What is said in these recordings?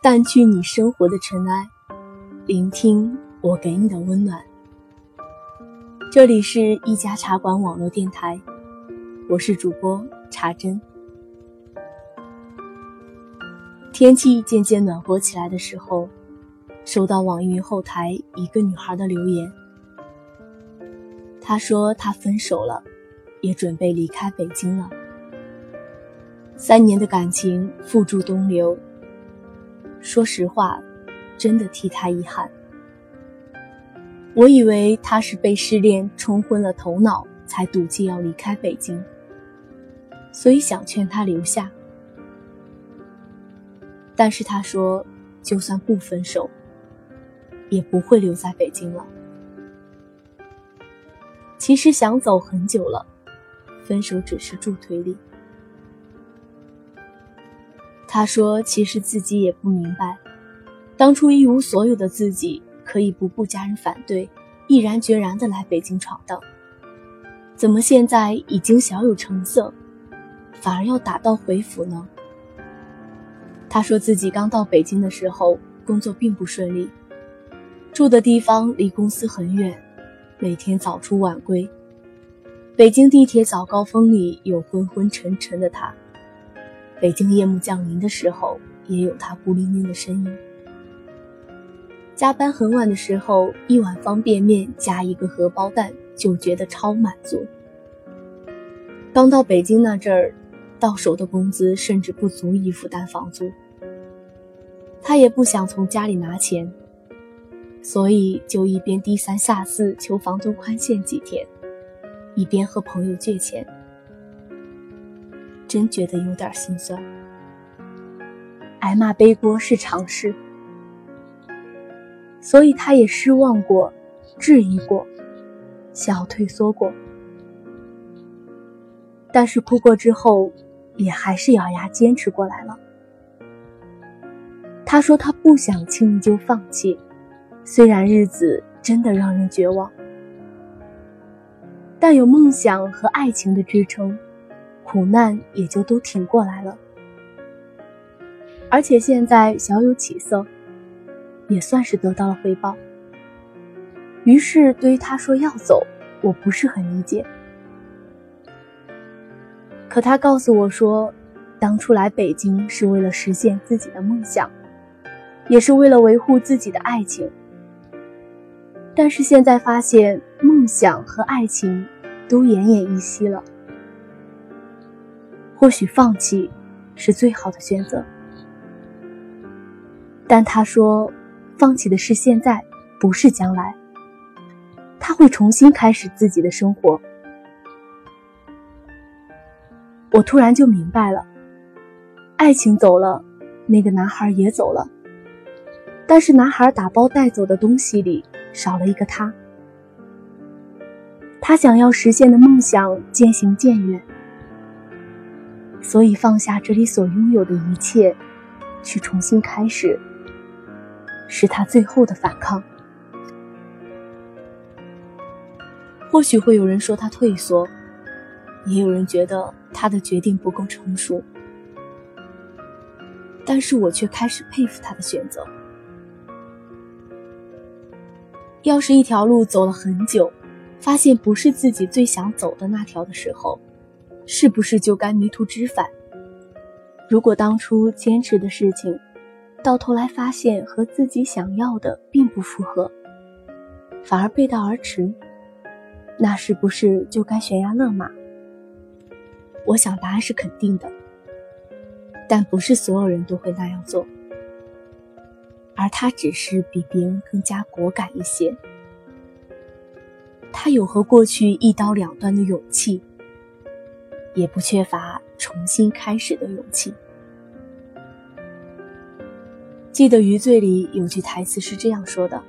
淡去你生活的尘埃，聆听我给你的温暖。这里是一家茶馆网络电台，我是主播茶真。天气渐渐暖和起来的时候，收到网易云后台一个女孩的留言，她说她分手了，也准备离开北京了。三年的感情付诸东流。说实话，真的替他遗憾。我以为他是被失恋冲昏了头脑，才赌气要离开北京，所以想劝他留下。但是他说，就算不分手，也不会留在北京了。其实想走很久了，分手只是助推力。他说：“其实自己也不明白，当初一无所有的自己可以不顾家人反对，毅然决然的来北京闯荡，怎么现在已经小有成色，反而要打道回府呢？”他说自己刚到北京的时候，工作并不顺利，住的地方离公司很远，每天早出晚归，北京地铁早高峰里有昏昏沉沉的他。北京夜幕降临的时候，也有他孤零零的身影。加班很晚的时候，一碗方便面加一个荷包蛋就觉得超满足。刚到北京那阵儿，到手的工资甚至不足以负担房租。他也不想从家里拿钱，所以就一边低三下四求房东宽限几天，一边和朋友借钱。真觉得有点心酸。挨骂背锅是常事，所以他也失望过，质疑过，想要退缩过，但是哭过之后，也还是咬牙坚持过来了。他说他不想轻易就放弃，虽然日子真的让人绝望，但有梦想和爱情的支撑。苦难也就都挺过来了，而且现在小有起色，也算是得到了回报。于是对于他说要走，我不是很理解。可他告诉我说，当初来北京是为了实现自己的梦想，也是为了维护自己的爱情。但是现在发现，梦想和爱情都奄奄一息了。或许放弃是最好的选择，但他说，放弃的是现在，不是将来。他会重新开始自己的生活。我突然就明白了，爱情走了，那个男孩也走了，但是男孩打包带走的东西里少了一个他，他想要实现的梦想渐行渐远。所以放下这里所拥有的一切，去重新开始，是他最后的反抗。或许会有人说他退缩，也有人觉得他的决定不够成熟，但是我却开始佩服他的选择。要是一条路走了很久，发现不是自己最想走的那条的时候。是不是就该迷途知返？如果当初坚持的事情，到头来发现和自己想要的并不符合，反而背道而驰，那是不是就该悬崖勒马？我想答案是肯定的，但不是所有人都会那样做，而他只是比别人更加果敢一些，他有和过去一刀两断的勇气。也不缺乏重新开始的勇气。记得《余罪》里有句台词是这样说的：“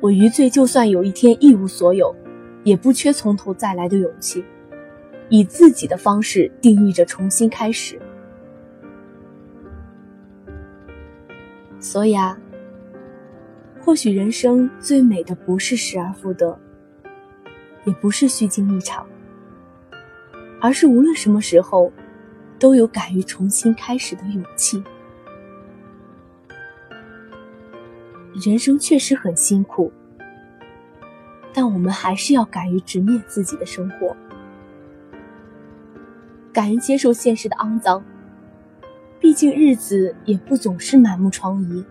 我余罪就算有一天一无所有，也不缺从头再来的勇气，以自己的方式定义着重新开始。”所以啊，或许人生最美的不是失而复得，也不是虚惊一场。而是无论什么时候都有敢于重新开始的勇气。人生确实很辛苦，但我们还是要敢于直面自己的生活。敢于接受现实的肮脏，毕竟日子也不总是满目疮痍。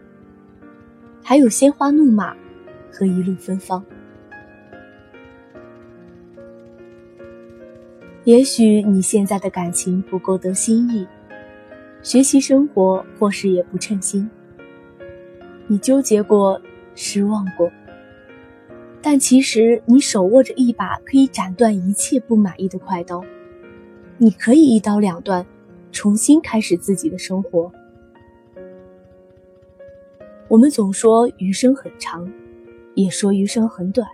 还有鲜花怒马和一路芬芳。也许你现在的感情不够得心意，学习生活或是也不称心。你纠结过，失望过，但其实你手握着一把可以斩断一切不满意的快刀，你可以一刀两断。重新开始自己的生活。我们总说余生很长，也说余生很短，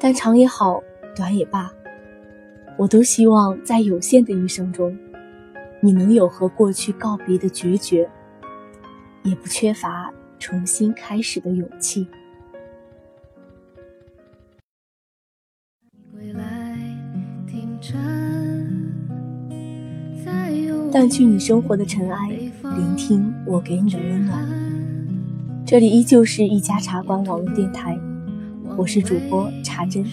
但长也好，短也罢，我都希望在有限的一生中，你能有和过去告别的决绝，也不缺乏重新开始的勇气。淡去你生活的尘埃，聆听我给你的温暖。这里依旧是一家茶馆网络电台，我是主播茶真。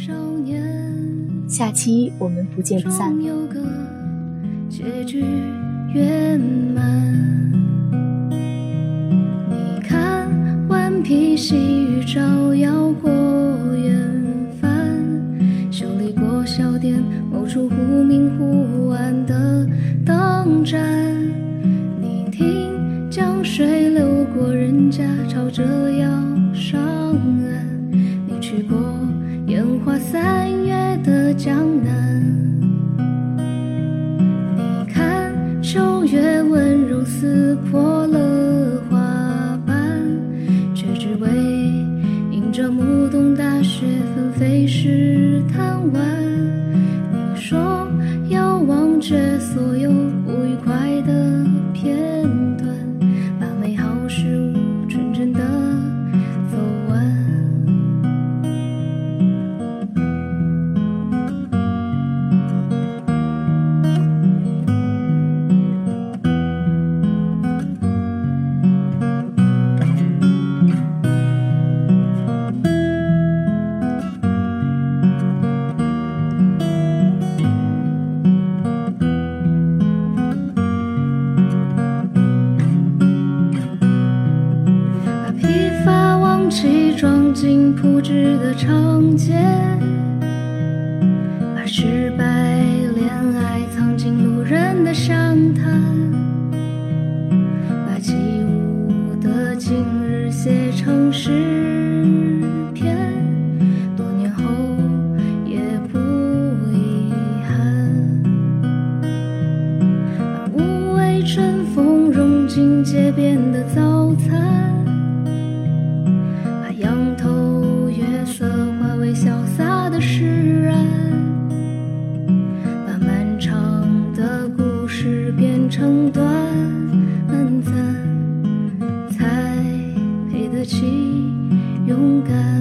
下期我们不见不散。结局圆满你看，顽皮细雨照耀过远帆，修理过小店，某处忽明忽撕破了花瓣，却只为迎着暮冬大雪纷飞时贪玩。你说要忘却经铺纸的长街把失败成短暂，才配得起勇敢。